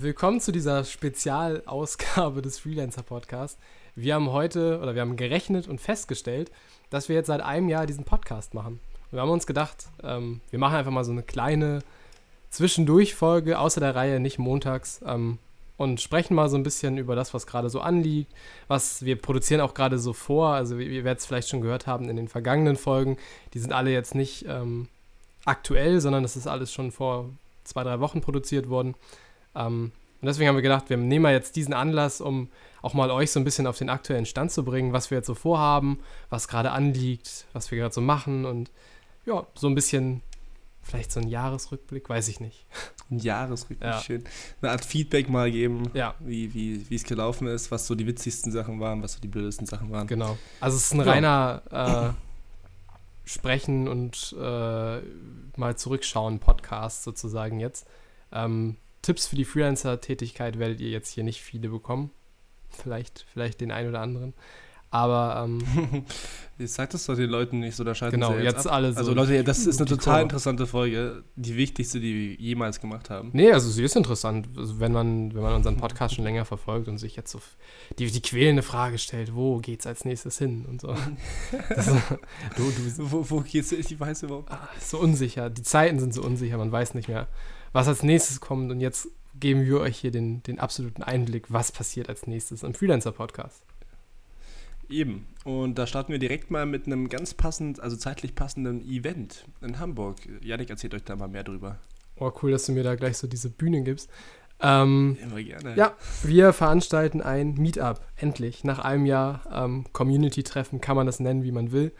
Willkommen zu dieser Spezialausgabe des Freelancer Podcasts. Wir haben heute oder wir haben gerechnet und festgestellt, dass wir jetzt seit einem Jahr diesen Podcast machen. Und wir haben uns gedacht, ähm, wir machen einfach mal so eine kleine Zwischendurchfolge außer der Reihe, nicht montags, ähm, und sprechen mal so ein bisschen über das, was gerade so anliegt, was wir produzieren auch gerade so vor. Also, ihr werdet es vielleicht schon gehört haben in den vergangenen Folgen, die sind alle jetzt nicht ähm, aktuell, sondern das ist alles schon vor zwei, drei Wochen produziert worden. Ähm, und deswegen haben wir gedacht, wir nehmen mal jetzt diesen Anlass, um auch mal euch so ein bisschen auf den aktuellen Stand zu bringen, was wir jetzt so vorhaben, was gerade anliegt, was wir gerade so machen und ja, so ein bisschen vielleicht so ein Jahresrückblick, weiß ich nicht. Ein Jahresrückblick, ja. schön. Eine Art Feedback mal geben, ja. wie, wie, wie es gelaufen ist, was so die witzigsten Sachen waren, was so die blödesten Sachen waren. Genau. Also es ist ein ja. reiner äh, Sprechen und äh, mal zurückschauen Podcast sozusagen jetzt. Ähm, Tipps für die Freelancer-Tätigkeit werdet ihr jetzt hier nicht viele bekommen. Vielleicht, vielleicht den einen oder anderen. Aber ähm, Jetzt sagt es doch den Leuten nicht so, da schalten genau, sie jetzt, jetzt alle so. Also Leute, das ist eine total Kurve. interessante Folge, die wichtigste, die wir jemals gemacht haben. Nee, also sie ist interessant, also wenn man, wenn man unseren Podcast schon länger verfolgt und sich jetzt so die, die quälende Frage stellt, wo geht's als nächstes hin und so. Das, du, du, wo, wo geht's hin? Ich weiß überhaupt. Ah, so unsicher, die Zeiten sind so unsicher, man weiß nicht mehr, was als nächstes kommt und jetzt geben wir euch hier den, den absoluten Einblick, was passiert als nächstes im Freelancer-Podcast. Eben. Und da starten wir direkt mal mit einem ganz passend, also zeitlich passenden Event in Hamburg. Janik erzählt euch da mal mehr drüber. Oh, cool, dass du mir da gleich so diese Bühne gibst. Ähm, Immer gerne. Ja, wir veranstalten ein Meetup, endlich. Nach einem Jahr ähm, Community-Treffen kann man das nennen, wie man will.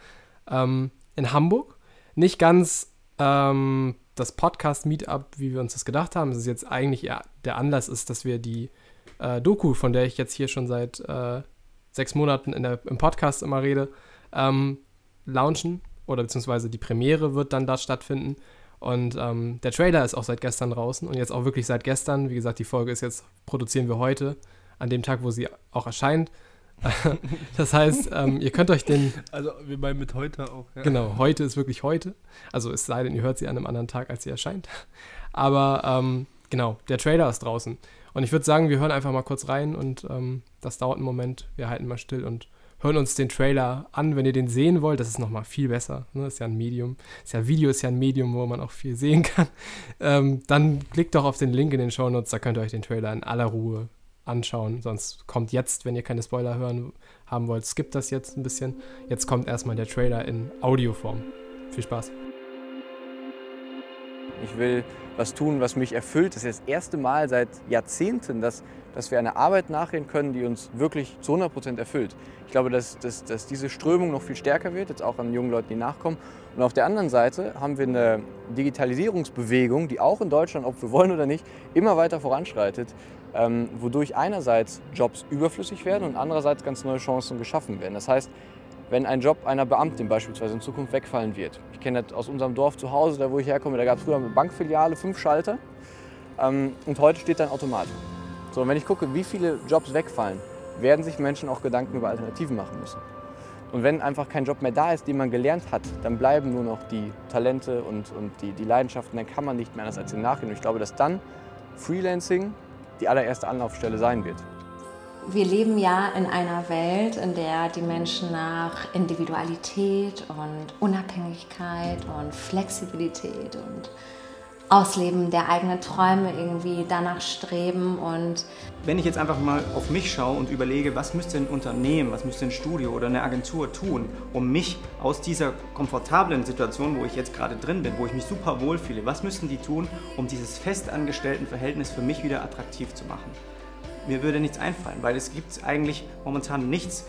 Ähm, in Hamburg. Nicht ganz ähm, das Podcast-Meetup, wie wir uns das gedacht haben. Es ist jetzt eigentlich eher der Anlass ist, dass wir die äh, Doku, von der ich jetzt hier schon seit äh, sechs Monaten in der, im Podcast immer rede, ähm, launchen oder beziehungsweise die Premiere wird dann da stattfinden. Und ähm, der Trailer ist auch seit gestern draußen und jetzt auch wirklich seit gestern. Wie gesagt, die Folge ist jetzt, produzieren wir heute, an dem Tag, wo sie auch erscheint. das heißt, ähm, ihr könnt euch den. Also, wir meinen mit heute auch. Ja. Genau, heute ist wirklich heute. Also, es sei denn, ihr hört sie an einem anderen Tag, als sie erscheint. Aber ähm, genau, der Trailer ist draußen. Und ich würde sagen, wir hören einfach mal kurz rein und ähm, das dauert einen Moment. Wir halten mal still und hören uns den Trailer an. Wenn ihr den sehen wollt, das ist nochmal viel besser. Ne? Das ist ja ein Medium. Ist ja Video ist ja ein Medium, wo man auch viel sehen kann. Ähm, dann klickt doch auf den Link in den Show Notes, da könnt ihr euch den Trailer in aller Ruhe anschauen. Sonst kommt jetzt, wenn ihr keine Spoiler hören haben wollt, skippt das jetzt ein bisschen. Jetzt kommt erstmal der Trailer in Audioform. Viel Spaß. Ich will was tun, was mich erfüllt. Das ist das erste Mal seit Jahrzehnten, dass, dass wir einer Arbeit nachgehen können, die uns wirklich zu 100 Prozent erfüllt. Ich glaube, dass, dass, dass diese Strömung noch viel stärker wird, jetzt auch an jungen Leuten, die nachkommen. Und auf der anderen Seite haben wir eine Digitalisierungsbewegung, die auch in Deutschland, ob wir wollen oder nicht, immer weiter voranschreitet, ähm, wodurch einerseits Jobs überflüssig werden und andererseits ganz neue Chancen geschaffen werden. Das heißt, wenn ein Job einer Beamtin beispielsweise in Zukunft wegfallen wird. Ich kenne das aus unserem Dorf zu Hause, da wo ich herkomme, da gab es früher eine Bankfiliale, fünf Schalter ähm, und heute steht da ein Automat. So, und wenn ich gucke, wie viele Jobs wegfallen, werden sich Menschen auch Gedanken über Alternativen machen müssen. Und wenn einfach kein Job mehr da ist, den man gelernt hat, dann bleiben nur noch die Talente und, und die, die Leidenschaften, dann kann man nicht mehr anders als dem nachgehen. Und ich glaube, dass dann Freelancing die allererste Anlaufstelle sein wird. Wir leben ja in einer Welt, in der die Menschen nach Individualität und Unabhängigkeit und Flexibilität und Ausleben der eigenen Träume irgendwie danach streben und wenn ich jetzt einfach mal auf mich schaue und überlege, was müsste ein Unternehmen, was müsste ein Studio oder eine Agentur tun, um mich aus dieser komfortablen Situation, wo ich jetzt gerade drin bin, wo ich mich super wohl fühle, was müssten die tun, um dieses festangestellten Verhältnis für mich wieder attraktiv zu machen? Mir würde nichts einfallen, weil es gibt eigentlich momentan nichts,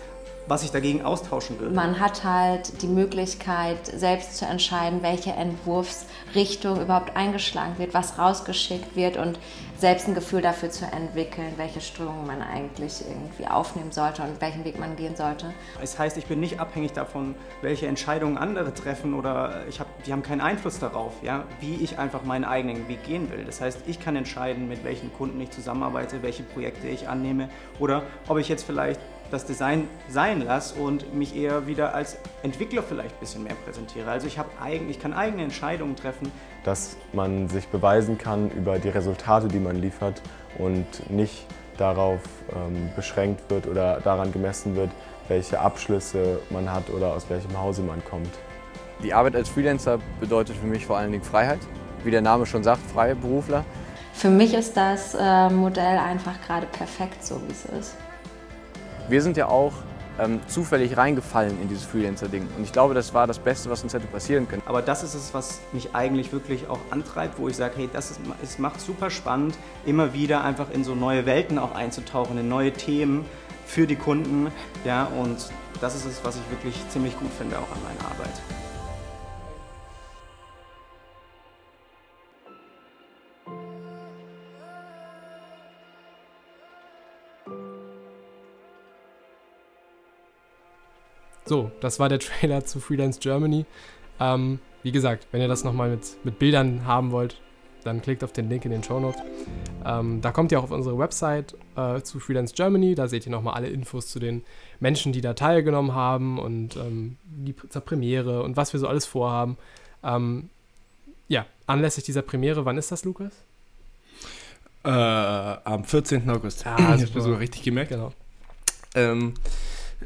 was ich dagegen austauschen würde. Man hat halt die Möglichkeit, selbst zu entscheiden, welche Entwurfsrichtung überhaupt eingeschlagen wird, was rausgeschickt wird und selbst ein Gefühl dafür zu entwickeln, welche Strömung man eigentlich irgendwie aufnehmen sollte und welchen Weg man gehen sollte. Es heißt, ich bin nicht abhängig davon, welche Entscheidungen andere treffen oder ich hab, die haben keinen Einfluss darauf, ja, wie ich einfach meinen eigenen Weg gehen will. Das heißt, ich kann entscheiden, mit welchen Kunden ich zusammenarbeite, welche Projekte ich annehme oder ob ich jetzt vielleicht das Design sein lasse und mich eher wieder als Entwickler vielleicht ein bisschen mehr präsentiere. Also ich, eigen, ich kann eigene Entscheidungen treffen. Dass man sich beweisen kann über die Resultate, die man liefert und nicht darauf ähm, beschränkt wird oder daran gemessen wird, welche Abschlüsse man hat oder aus welchem Hause man kommt. Die Arbeit als Freelancer bedeutet für mich vor allen Dingen Freiheit. Wie der Name schon sagt, freie Berufler. Für mich ist das äh, Modell einfach gerade perfekt, so wie es ist. Wir sind ja auch ähm, zufällig reingefallen in dieses Freelancer-Ding. Und ich glaube, das war das Beste, was uns hätte passieren können. Aber das ist es, was mich eigentlich wirklich auch antreibt, wo ich sage, hey, das ist, es macht super spannend, immer wieder einfach in so neue Welten auch einzutauchen, in neue Themen für die Kunden. Ja, und das ist es, was ich wirklich ziemlich gut finde auch an meiner Arbeit. So, das war der Trailer zu Freelance Germany. Ähm, wie gesagt, wenn ihr das nochmal mit, mit Bildern haben wollt, dann klickt auf den Link in den Show Notes. Ähm, da kommt ihr auch auf unsere Website äh, zu Freelance Germany. Da seht ihr nochmal alle Infos zu den Menschen, die da teilgenommen haben und ähm, die zur Premiere und was wir so alles vorhaben. Ähm, ja, anlässlich dieser Premiere, wann ist das, Lukas? Äh, am 14. August. Ah, das hast du sogar richtig gemerkt. Genau. Ähm,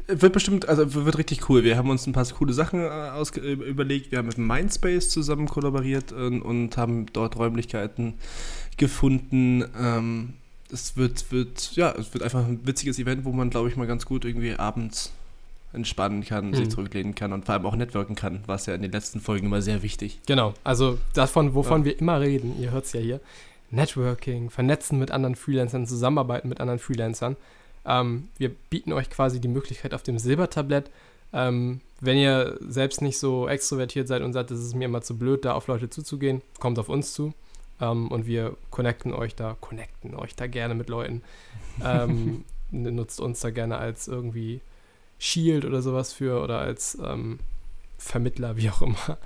wird bestimmt, also wird richtig cool. Wir haben uns ein paar coole Sachen äh, aus, überlegt. Wir haben mit Mindspace zusammen kollaboriert und, und haben dort Räumlichkeiten gefunden. Ähm, es wird, wird, ja, es wird einfach ein witziges Event, wo man, glaube ich, mal ganz gut irgendwie abends entspannen kann, mhm. sich zurücklehnen kann und vor allem auch networken kann, was ja in den letzten Folgen immer sehr wichtig. Genau, also davon, wovon ja. wir immer reden, ihr hört es ja hier. Networking, vernetzen mit anderen Freelancern, zusammenarbeiten mit anderen Freelancern. Ähm, wir bieten euch quasi die Möglichkeit auf dem Silbertablett, ähm, wenn ihr selbst nicht so extrovertiert seid und sagt, es ist mir immer zu blöd, da auf Leute zuzugehen, kommt auf uns zu ähm, und wir connecten euch da, connecten euch da gerne mit Leuten. Ähm, nutzt uns da gerne als irgendwie Shield oder sowas für oder als ähm, Vermittler, wie auch immer.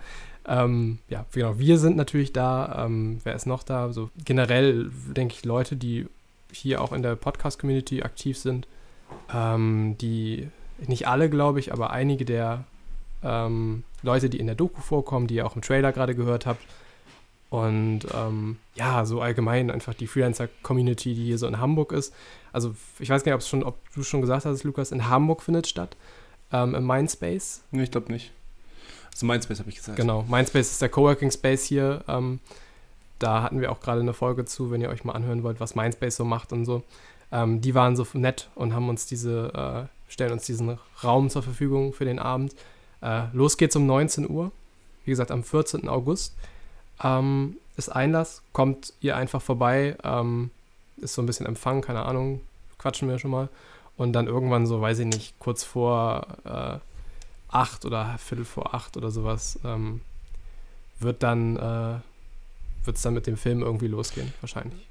Ähm, ja, genau, wir sind natürlich da. Ähm, wer ist noch da? So generell denke ich Leute, die hier auch in der Podcast-Community aktiv sind, ähm, die, nicht alle, glaube ich, aber einige der ähm, Leute, die in der Doku vorkommen, die ihr auch im Trailer gerade gehört habt. Und ähm, ja, so allgemein einfach die Freelancer-Community, die hier so in Hamburg ist. Also ich weiß gar nicht, ob, schon, ob du schon gesagt hast, Lukas, in Hamburg findet statt, ähm, im Mindspace. Nee, ich glaube nicht. Also Mindspace habe ich gesagt. Genau, Mindspace ist der Coworking Space hier ähm, da hatten wir auch gerade eine Folge zu, wenn ihr euch mal anhören wollt, was Mindspace so macht und so. Ähm, die waren so nett und haben uns diese, äh, stellen uns diesen Raum zur Verfügung für den Abend. Äh, los geht's um 19 Uhr. Wie gesagt, am 14. August ähm, ist Einlass. Kommt ihr einfach vorbei. Ähm, ist so ein bisschen Empfang, keine Ahnung. Quatschen wir schon mal. Und dann irgendwann so, weiß ich nicht, kurz vor äh, acht oder Viertel vor acht oder sowas, ähm, wird dann äh, wird es dann mit dem Film irgendwie losgehen, wahrscheinlich.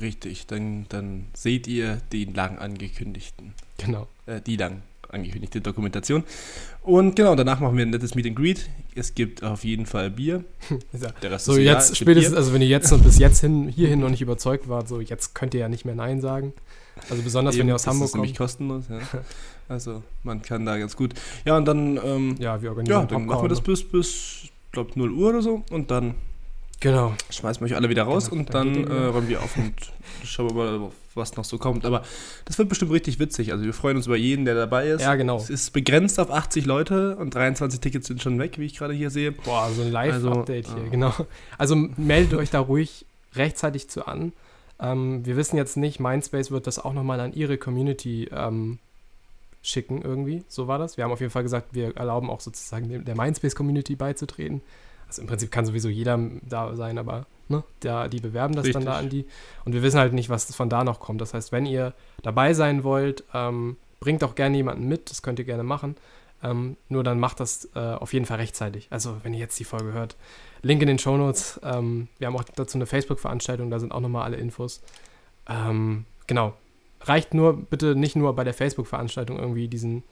Richtig, dann, dann seht ihr den lang angekündigten. Genau. Äh, die lang angekündigte Dokumentation. Und genau, danach machen wir ein nettes Meet and Greet. Es gibt auf jeden Fall Bier. Der Rest so, ist jetzt spätestens, also wenn ihr jetzt und bis jetzt hin, hierhin noch nicht überzeugt wart, so jetzt könnt ihr ja nicht mehr Nein sagen. Also besonders Eben, wenn ihr aus Hamburg kommt. Das ist nämlich kostenlos, ja. Also man kann da ganz gut. Ja, und dann, ähm, ja, wir organisieren ja, dann machen wir das bis, bis glaube 0 Uhr oder so und dann Genau. Schmeißen wir euch alle wieder raus genau, und dann, dann äh, räumen wir auf und schauen wir mal, was noch so kommt. Aber das wird bestimmt richtig witzig. Also wir freuen uns über jeden, der dabei ist. Ja, genau. Es ist begrenzt auf 80 Leute und 23 Tickets sind schon weg, wie ich gerade hier sehe. Boah, so ein Live-Update also, hier, genau. Also meldet euch da ruhig rechtzeitig zu an. Ähm, wir wissen jetzt nicht, Mindspace wird das auch nochmal an ihre Community ähm, schicken irgendwie. So war das. Wir haben auf jeden Fall gesagt, wir erlauben auch sozusagen der Mindspace-Community beizutreten. Also im Prinzip kann sowieso jeder da sein, aber ne, da, die bewerben das Richtig. dann da an die. Und wir wissen halt nicht, was von da noch kommt. Das heißt, wenn ihr dabei sein wollt, ähm, bringt auch gerne jemanden mit, das könnt ihr gerne machen. Ähm, nur dann macht das äh, auf jeden Fall rechtzeitig. Also wenn ihr jetzt die Folge hört, Link in den Show Notes. Ähm, wir haben auch dazu eine Facebook-Veranstaltung, da sind auch nochmal alle Infos. Ähm, genau. Reicht nur bitte nicht nur bei der Facebook-Veranstaltung irgendwie diesen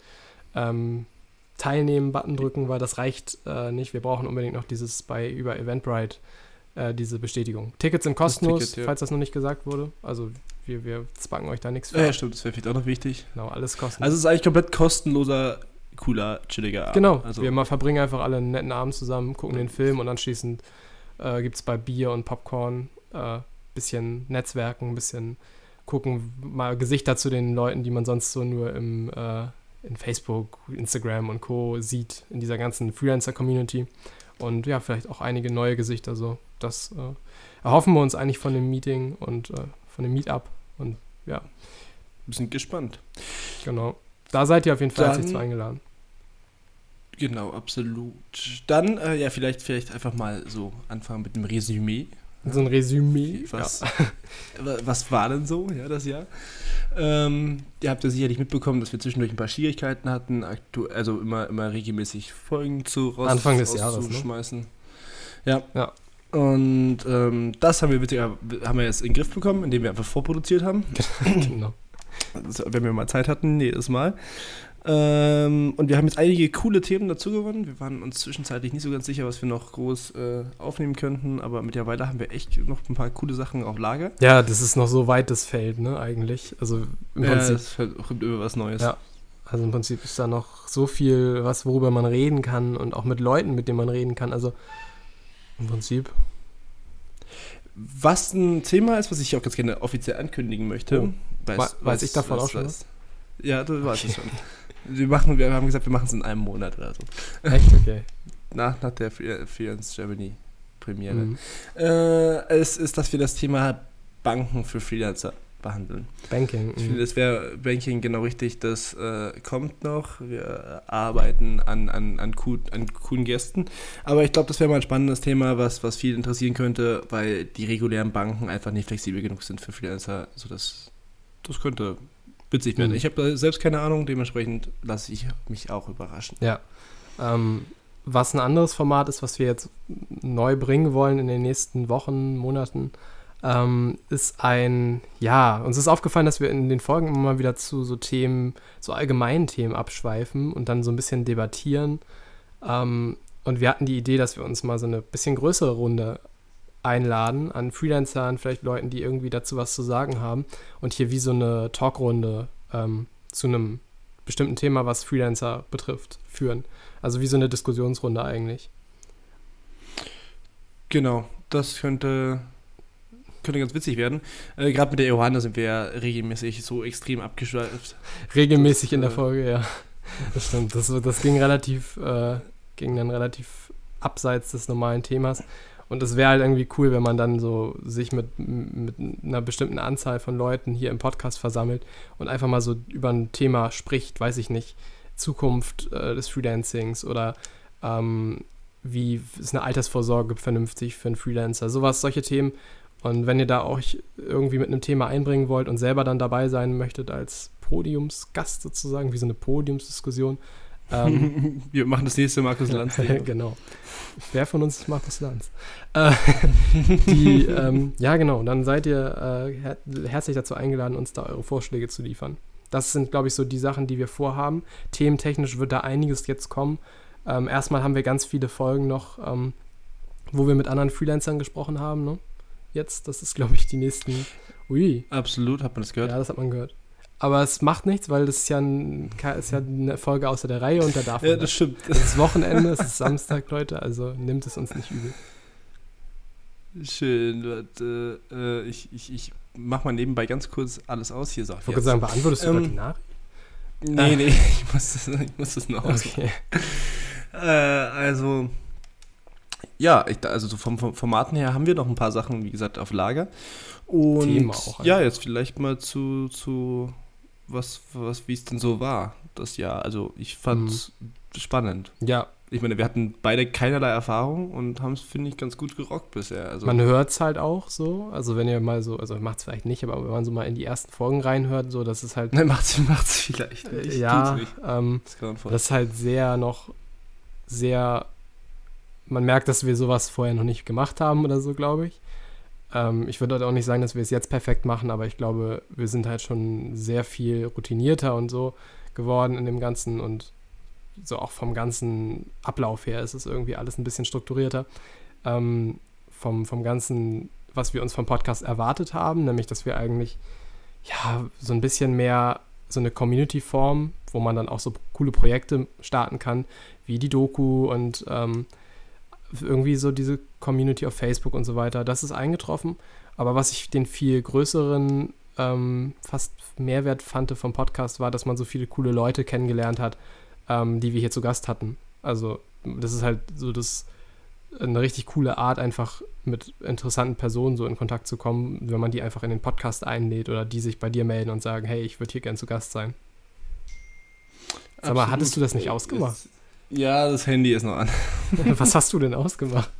ähm, Teilnehmen-Button drücken, weil das reicht äh, nicht. Wir brauchen unbedingt noch dieses bei über Eventbrite, äh, diese Bestätigung. Tickets sind kostenlos, Ticket, ja. falls das noch nicht gesagt wurde. Also wir, wir zwacken euch da nichts für. Ja, stimmt, das wäre vielleicht auch noch wichtig. Genau, alles kostenlos. Also es ist eigentlich komplett kostenloser, cooler, chilliger Abend. Genau, also wir mal verbringen einfach alle einen netten Abend zusammen, gucken den Film und anschließend äh, gibt es bei Bier und Popcorn äh, bisschen Netzwerken, ein bisschen gucken, mal Gesichter zu den Leuten, die man sonst so nur im, äh, in Facebook, Instagram und Co. sieht, in dieser ganzen Freelancer-Community. Und ja, vielleicht auch einige neue Gesichter. So, das äh, erhoffen wir uns eigentlich von dem Meeting und äh, von dem Meetup. Und ja. Wir sind gespannt. Genau. Da seid ihr auf jeden Fall herzlich zu eingeladen. Genau, absolut. Dann, äh, ja, vielleicht, vielleicht einfach mal so anfangen mit dem Resümee. So ein Resümee. Was, ja. was war denn so, ja, das Jahr? Ähm, ihr habt ja sicherlich mitbekommen, dass wir zwischendurch ein paar Schwierigkeiten hatten, also immer, immer regelmäßig Folgen zu raus, Anfang des Jahres, ne? Ja. ja. Und ähm, das haben wir, haben wir jetzt in den Griff bekommen, indem wir einfach vorproduziert haben. genau. Also, wenn wir mal Zeit hatten, jedes Mal. Ähm, und wir haben jetzt einige coole Themen dazu gewonnen. Wir waren uns zwischenzeitlich nicht so ganz sicher, was wir noch groß äh, aufnehmen könnten, aber mittlerweile haben wir echt noch ein paar coole Sachen auf Lager. Ja, das ist noch so weit das Feld, ne, eigentlich. Also im ja, Prinzip. es kommt über was Neues. Ja. Also im Prinzip ist da noch so viel, was, worüber man reden kann und auch mit Leuten, mit denen man reden kann. Also im Prinzip. Was ein Thema ist, was ich auch ganz gerne offiziell ankündigen möchte. Oh. Weiß, weiß, weiß, ich davon auch schon was? Ja, du weißt es schon. Wir, machen, wir haben gesagt, wir machen es in einem Monat oder so. Echt? Okay. Nach, nach der Freelance Germany Premiere. Mhm. Äh, es ist, dass wir das Thema Banken für Freelancer behandeln. Banking. Ich finde, das wäre Banking genau richtig. Das äh, kommt noch. Wir arbeiten an, an, an, cool, an coolen Gästen. Aber ich glaube, das wäre mal ein spannendes Thema, was, was viel interessieren könnte, weil die regulären Banken einfach nicht flexibel genug sind für Freelancer. Also das, das könnte witzig werden. Mhm. Ich habe selbst keine Ahnung, dementsprechend lasse ich mich auch überraschen. Ja. Ähm, was ein anderes Format ist, was wir jetzt neu bringen wollen in den nächsten Wochen, Monaten, ähm, ist ein, ja, uns ist aufgefallen, dass wir in den Folgen immer mal wieder zu so Themen, so allgemeinen Themen abschweifen und dann so ein bisschen debattieren. Ähm, und wir hatten die Idee, dass wir uns mal so eine bisschen größere Runde einladen an Freelancern, vielleicht Leuten, die irgendwie dazu was zu sagen haben und hier wie so eine Talkrunde ähm, zu einem bestimmten Thema, was Freelancer betrifft, führen. Also wie so eine Diskussionsrunde eigentlich. Genau, das könnte, könnte ganz witzig werden. Äh, Gerade mit der Johanna sind wir ja regelmäßig so extrem abgeschweift. Regelmäßig das, in der äh, Folge, ja. Das stimmt. Das, das ging relativ, äh, ging dann relativ abseits des normalen Themas. Und es wäre halt irgendwie cool, wenn man dann so sich mit, mit einer bestimmten Anzahl von Leuten hier im Podcast versammelt und einfach mal so über ein Thema spricht, weiß ich nicht, Zukunft äh, des Freelancings oder ähm, wie ist eine Altersvorsorge vernünftig für einen Freelancer, sowas, solche Themen. Und wenn ihr da euch irgendwie mit einem Thema einbringen wollt und selber dann dabei sein möchtet als Podiumsgast sozusagen, wie so eine Podiumsdiskussion, ähm, Wir machen das nächste Markus Lanz. genau. Wer von uns ist Markus Lanz? Äh, die, ähm, ja, genau. Dann seid ihr äh, her herzlich dazu eingeladen, uns da eure Vorschläge zu liefern. Das sind, glaube ich, so die Sachen, die wir vorhaben. Thementechnisch wird da einiges jetzt kommen. Ähm, erstmal haben wir ganz viele Folgen noch, ähm, wo wir mit anderen Freelancern gesprochen haben. Ne? Jetzt, das ist, glaube ich, die nächsten. Ui. Absolut, hat man das gehört? Ja, das hat man gehört. Aber es macht nichts, weil das ist ja, ein, ist ja eine Folge außer der Reihe und da darf man. Ja, das stimmt. Es ist Wochenende, es ist Samstag, Leute, also nimmt es uns nicht übel. Schön, warte, äh, ich, ich, ich mach mal nebenbei ganz kurz alles aus hier. So, ich wollte sagen, beantwortest du ähm, die Nachricht? Nee, ah. nee, ich muss das, ich muss das noch okay. Äh, also, ja, ich, also so vom, vom Formaten her haben wir noch ein paar Sachen, wie gesagt, auf Lager. Und Thema auch. Ja, jetzt vielleicht mal zu, zu was, was wie es denn so war, das Jahr. Also ich fand es mhm. spannend. Ja. Ich meine, wir hatten beide keinerlei Erfahrung und haben es, finde ich, ganz gut gerockt bisher. Also man hört es halt auch so. Also wenn ihr mal so, also macht es vielleicht nicht, aber wenn man so mal in die ersten Folgen reinhört, so, das ist halt. Nein, macht es vielleicht nicht. Ja, ähm, das, das ist halt sehr noch sehr. Man merkt, dass wir sowas vorher noch nicht gemacht haben oder so, glaube ich. Ähm, ich würde halt auch nicht sagen, dass wir es jetzt perfekt machen, aber ich glaube, wir sind halt schon sehr viel routinierter und so geworden in dem Ganzen und so auch vom ganzen Ablauf her ist es irgendwie alles ein bisschen strukturierter. Ähm, vom, vom Ganzen, was wir uns vom Podcast erwartet haben, nämlich dass wir eigentlich ja, so ein bisschen mehr so eine Community-Form, wo man dann auch so coole Projekte starten kann, wie die Doku und ähm, irgendwie so diese Community auf Facebook und so weiter. Das ist eingetroffen. Aber was ich den viel größeren ähm, fast Mehrwert fand vom Podcast, war, dass man so viele coole Leute kennengelernt hat, ähm, die wir hier zu Gast hatten. Also das ist halt so das eine richtig coole Art, einfach mit interessanten Personen so in Kontakt zu kommen, wenn man die einfach in den Podcast einlädt oder die sich bei dir melden und sagen, hey, ich würde hier gern zu Gast sein. Aber hattest du das nicht ausgemacht? Ja, das Handy ist noch an. Was hast du denn ausgemacht?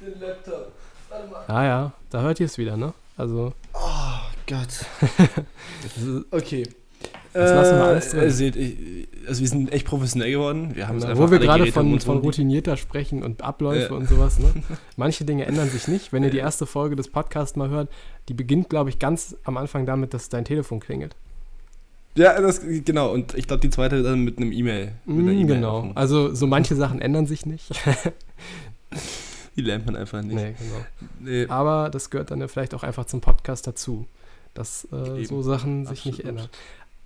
Den Laptop. Ah ja, da hört ihr es wieder, ne? Also. Oh Gott. okay. Das lassen wir alles drin. Äh, seht, ich, also wir sind echt professionell geworden. Wir haben ja, wo wir gerade von, von routinierter sprechen und Abläufe ja. und sowas. Ne? Manche Dinge ändern sich nicht. Wenn ihr die erste Folge des Podcasts mal hört, die beginnt, glaube ich, ganz am Anfang damit, dass dein Telefon klingelt. Ja, das, genau. Und ich glaube, die zweite dann mit einem E-Mail. Mm, e genau. Also so manche Sachen ändern sich nicht. die lernt man einfach nicht. Nee, genau. Nee. Aber das gehört dann ja vielleicht auch einfach zum Podcast dazu, dass äh, so Sachen sich Absolut. nicht ändern.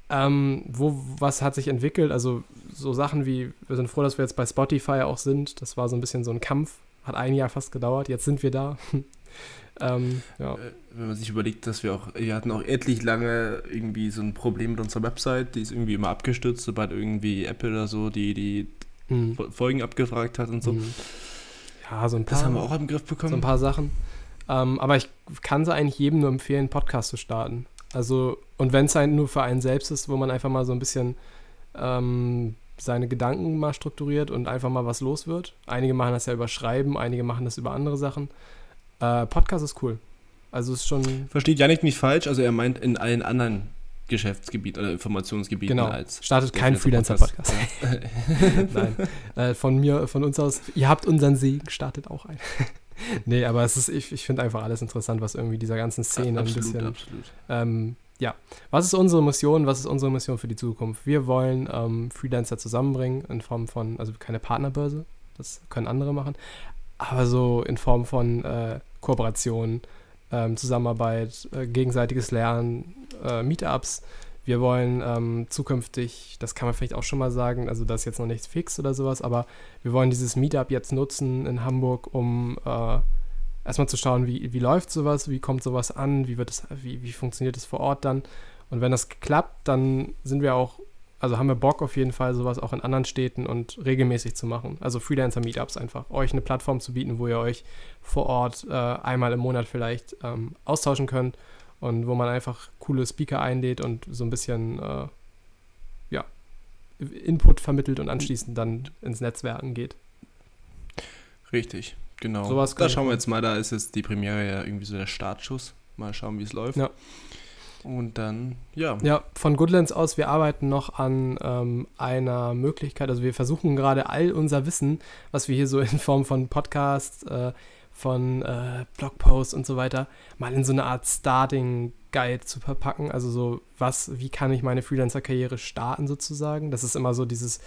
Ähm, wo, was hat sich entwickelt? Also so Sachen wie, wir sind froh, dass wir jetzt bei Spotify auch sind. Das war so ein bisschen so ein Kampf. Hat ein Jahr fast gedauert. Jetzt sind wir da. ähm, ja. Äh, wenn man sich überlegt, dass wir auch, wir hatten auch etlich lange irgendwie so ein Problem mit unserer Website, die ist irgendwie immer abgestürzt, sobald irgendwie Apple oder so die, die mhm. Folgen abgefragt hat und so. Mhm. Ja, so ein paar. Das haben wir auch im Griff bekommen. So ein paar Sachen. Ähm, aber ich kann es eigentlich jedem nur empfehlen, Podcast zu starten. Also, und wenn es halt nur für einen selbst ist, wo man einfach mal so ein bisschen ähm, seine Gedanken mal strukturiert und einfach mal was los wird. Einige machen das ja über Schreiben, einige machen das über andere Sachen. Äh, Podcast ist cool. Also ist schon. Versteht Janik nicht falsch, also er meint in allen anderen Geschäftsgebieten oder Informationsgebieten genau. als. Startet kein Freelancer-Podcast. Nein. Äh, von mir, von uns aus, ihr habt unseren Segen, startet auch ein nee, aber es ist, ich, ich finde einfach alles interessant, was irgendwie dieser ganzen Szene absolut, ein bisschen. Absolut. Ähm, ja, was ist unsere Mission? Was ist unsere Mission für die Zukunft? Wir wollen ähm, Freelancer zusammenbringen in Form von, also keine Partnerbörse, das können andere machen, aber so in Form von äh, Kooperation, ähm, Zusammenarbeit, äh, gegenseitiges Lernen, äh, Meetups, wir wollen ähm, zukünftig, das kann man vielleicht auch schon mal sagen, also das ist jetzt noch nichts fix oder sowas, aber wir wollen dieses Meetup jetzt nutzen in Hamburg, um äh, erstmal zu schauen, wie, wie läuft sowas, wie kommt sowas an, wie wird es, wie, wie funktioniert es vor Ort dann. Und wenn das klappt, dann sind wir auch, also haben wir Bock auf jeden Fall, sowas auch in anderen Städten und regelmäßig zu machen. Also Freelancer-Meetups einfach, euch eine Plattform zu bieten, wo ihr euch vor Ort äh, einmal im Monat vielleicht ähm, austauschen könnt und wo man einfach coole Speaker einlädt und so ein bisschen äh, ja, Input vermittelt und anschließend dann ins Netzwerken geht. Richtig, genau. Sowas da schauen wir jetzt mal, da ist jetzt die Premiere ja irgendwie so der Startschuss. Mal schauen, wie es läuft. Ja. Und dann, ja. Ja, von Goodlands aus, wir arbeiten noch an ähm, einer Möglichkeit, also wir versuchen gerade all unser Wissen, was wir hier so in Form von Podcasts, äh, von äh, Blogposts und so weiter mal in so eine Art Starting Guide zu verpacken. Also so, was, wie kann ich meine Freelancer-Karriere starten sozusagen? Das ist immer so dieses,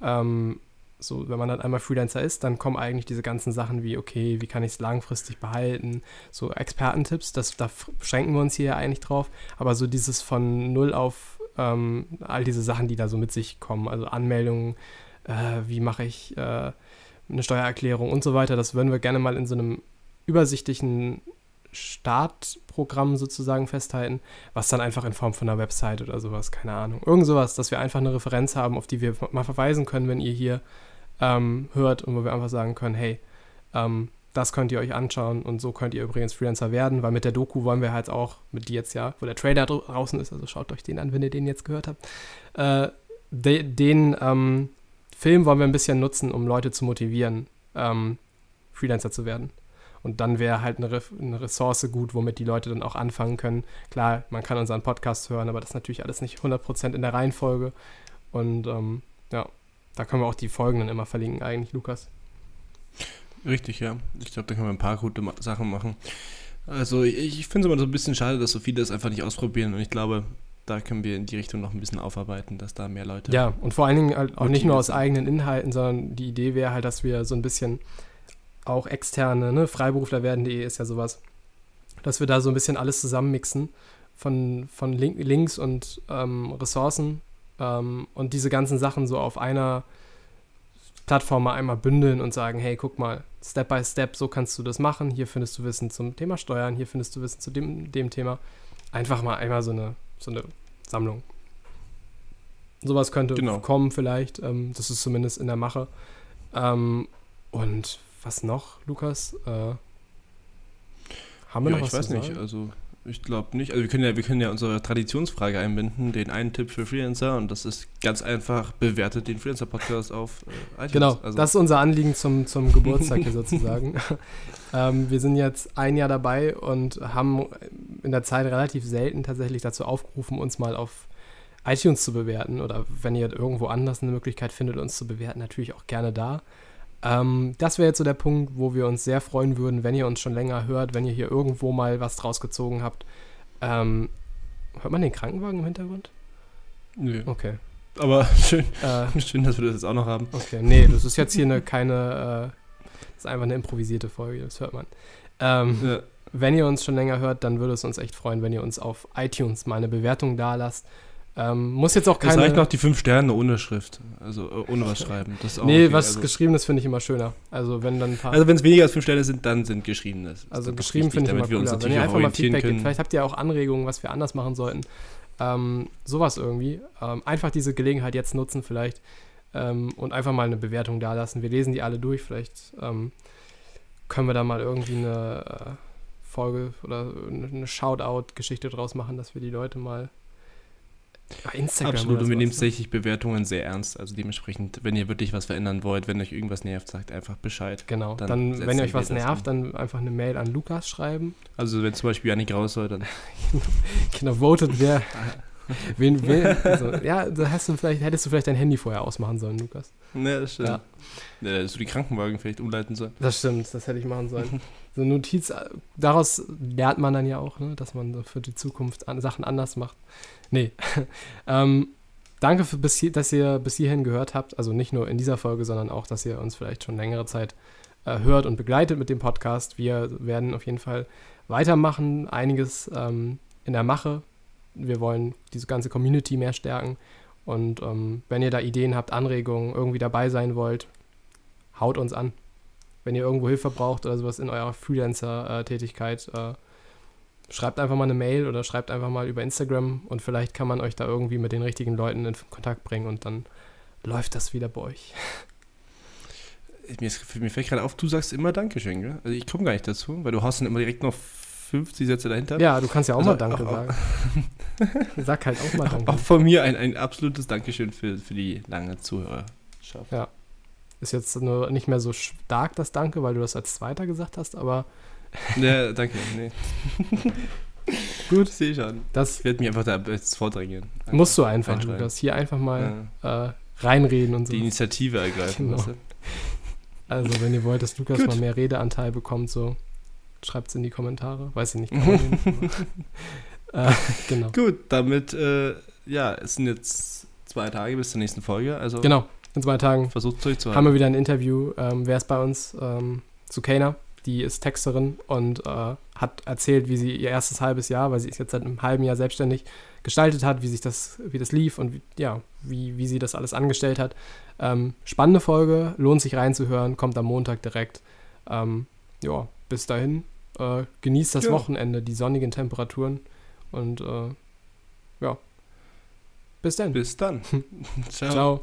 ähm, so, wenn man dann einmal Freelancer ist, dann kommen eigentlich diese ganzen Sachen wie, okay, wie kann ich es langfristig behalten? So Expertentipps, das, da beschränken wir uns hier ja eigentlich drauf. Aber so dieses von null auf ähm, all diese Sachen, die da so mit sich kommen, also Anmeldungen, äh, wie mache ich äh, eine Steuererklärung und so weiter. Das würden wir gerne mal in so einem übersichtlichen Startprogramm sozusagen festhalten, was dann einfach in Form von einer Website oder sowas, keine Ahnung, irgend sowas, dass wir einfach eine Referenz haben, auf die wir mal verweisen können, wenn ihr hier ähm, hört und wo wir einfach sagen können, hey, ähm, das könnt ihr euch anschauen und so könnt ihr übrigens Freelancer werden, weil mit der Doku wollen wir halt auch, mit die jetzt ja, wo der Trailer draußen ist, also schaut euch den an, wenn ihr den jetzt gehört habt, äh, de, den ähm, Film wollen wir ein bisschen nutzen, um Leute zu motivieren, ähm, Freelancer zu werden. Und dann wäre halt eine, Re eine, Ressource gut, womit die Leute dann auch anfangen können. Klar, man kann unseren Podcast hören, aber das ist natürlich alles nicht 100% in der Reihenfolge. Und ähm, ja, da können wir auch die Folgen dann immer verlinken, eigentlich, Lukas. Richtig, ja. Ich glaube, da können wir ein paar gute Sachen machen. Also ich, ich finde es immer so ein bisschen schade, dass so viele das einfach nicht ausprobieren. Und ich glaube, da können wir in die Richtung noch ein bisschen aufarbeiten, dass da mehr Leute. Ja, und vor allen Dingen halt auch nicht nur aus eigenen Inhalten, sondern die Idee wäre halt, dass wir so ein bisschen auch externe, ne, Freiberufler werden.de ist ja sowas, dass wir da so ein bisschen alles zusammenmixen von, von Link, Links und ähm, Ressourcen ähm, und diese ganzen Sachen so auf einer Plattform mal einmal bündeln und sagen, hey, guck mal, Step by Step, so kannst du das machen. Hier findest du Wissen zum Thema Steuern, hier findest du Wissen zu dem, dem Thema. Einfach mal einmal so eine, so eine Sammlung. Sowas könnte genau. kommen vielleicht. Ähm, das ist zumindest in der Mache. Ähm, und was noch, Lukas? Äh, haben wir ja, noch was ich weiß nicht. Also ich glaube nicht. Also wir können ja, wir können ja unsere Traditionsfrage einbinden, den einen Tipp für Freelancer und das ist ganz einfach, bewertet den Freelancer-Podcast auf äh, iTunes. Genau, also. das ist unser Anliegen zum, zum Geburtstag hier sozusagen. ähm, wir sind jetzt ein Jahr dabei und haben in der Zeit relativ selten tatsächlich dazu aufgerufen, uns mal auf iTunes zu bewerten oder wenn ihr irgendwo anders eine Möglichkeit findet, uns zu bewerten, natürlich auch gerne da. Ähm, das wäre jetzt so der Punkt, wo wir uns sehr freuen würden, wenn ihr uns schon länger hört, wenn ihr hier irgendwo mal was draus gezogen habt. Ähm, hört man den Krankenwagen im Hintergrund? Nö. Okay. Aber schön, äh, schön, dass wir das jetzt auch noch haben. Okay, nee, das ist jetzt hier eine keine, äh, das ist einfach eine improvisierte Folge, das hört man. Ähm, ja. Wenn ihr uns schon länger hört, dann würde es uns echt freuen, wenn ihr uns auf iTunes mal eine Bewertung da lasst. Ähm, muss jetzt auch keine. Es reicht noch die fünf Sterne ohne Schrift. Also äh, ohne was schreiben. Das nee, okay. was also, geschriebenes finde ich immer schöner. Also wenn dann Also wenn es weniger als fünf Sterne sind, dann sind geschriebenes. Also geschrieben finde ich immer cooler. Wenn ihr einfach mal Feedback gibt, vielleicht habt ihr auch Anregungen, was wir anders machen sollten. Ähm, sowas irgendwie. Ähm, einfach diese Gelegenheit jetzt nutzen vielleicht ähm, und einfach mal eine Bewertung da lassen. Wir lesen die alle durch. Vielleicht ähm, können wir da mal irgendwie eine äh, Folge oder eine Shoutout-Geschichte draus machen, dass wir die Leute mal Instagram Absolut, und wir nehmen ne? tatsächlich Bewertungen sehr ernst. Also dementsprechend, wenn ihr wirklich was verändern wollt, wenn euch irgendwas nervt, sagt einfach Bescheid. Genau, dann, dann wenn ihr euch was nervt, dann einfach eine Mail an Lukas schreiben. Also wenn zum Beispiel Janik raus soll, dann... genau, votet wer... Wen, wen, also, ja, da hast du vielleicht, hättest du vielleicht dein Handy vorher ausmachen sollen, Lukas. Ne, das stimmt. Ja. Ja, hättest du die Krankenwagen vielleicht umleiten sollen. Das stimmt, das hätte ich machen sollen. so eine Notiz, daraus lernt man dann ja auch, ne, dass man für die Zukunft an, Sachen anders macht. Nee. ähm, danke, für bis hier, dass ihr bis hierhin gehört habt. Also nicht nur in dieser Folge, sondern auch, dass ihr uns vielleicht schon längere Zeit äh, hört und begleitet mit dem Podcast. Wir werden auf jeden Fall weitermachen, einiges ähm, in der Mache. Wir wollen diese ganze Community mehr stärken. Und ähm, wenn ihr da Ideen habt, Anregungen, irgendwie dabei sein wollt, haut uns an. Wenn ihr irgendwo Hilfe braucht oder sowas in eurer Freelancer-Tätigkeit, äh, schreibt einfach mal eine Mail oder schreibt einfach mal über Instagram und vielleicht kann man euch da irgendwie mit den richtigen Leuten in Kontakt bringen und dann läuft das wieder bei euch. Mir, ist, mir fällt gerade auf, du sagst immer Dankeschön, gell? Also ich komme gar nicht dazu, weil du hast dann immer direkt noch 50 Sätze dahinter. Ja, du kannst ja auch also, mal Danke auch, sagen. Sag halt auch mal Danke. Auch von mir ein, ein absolutes Dankeschön für, für die lange Zuhörerschaft. Ja. Ist jetzt nur nicht mehr so stark das Danke, weil du das als Zweiter gesagt hast, aber ja, danke. Nee. Gut. Sehe ich schon. Das werde mich einfach da jetzt vordrängen. Einfach musst du einfach, Lukas. Hier einfach mal ja. äh, reinreden und so. Die Initiative ergreifen. Genau. Also, wenn ihr wollt, dass Lukas Gut. mal mehr Redeanteil bekommt, so schreibt es in die Kommentare. Weiß ich nicht. äh, genau. Gut, damit, äh, ja, es sind jetzt zwei Tage bis zur nächsten Folge. Also genau, in zwei Tagen versucht es euch zu haben. Haben wir wieder ein Interview. Ähm, wer ist bei uns? Ähm, zu Kana die ist Texterin und äh, hat erzählt, wie sie ihr erstes halbes Jahr, weil sie ist jetzt seit einem halben Jahr selbstständig, gestaltet hat, wie sich das, wie das lief und wie, ja, wie, wie sie das alles angestellt hat. Ähm, spannende Folge, lohnt sich reinzuhören, kommt am Montag direkt. Ähm, ja, bis dahin, äh, genießt das ja. Wochenende, die sonnigen Temperaturen und äh, ja, bis dann. Bis dann. Ciao. Ciao.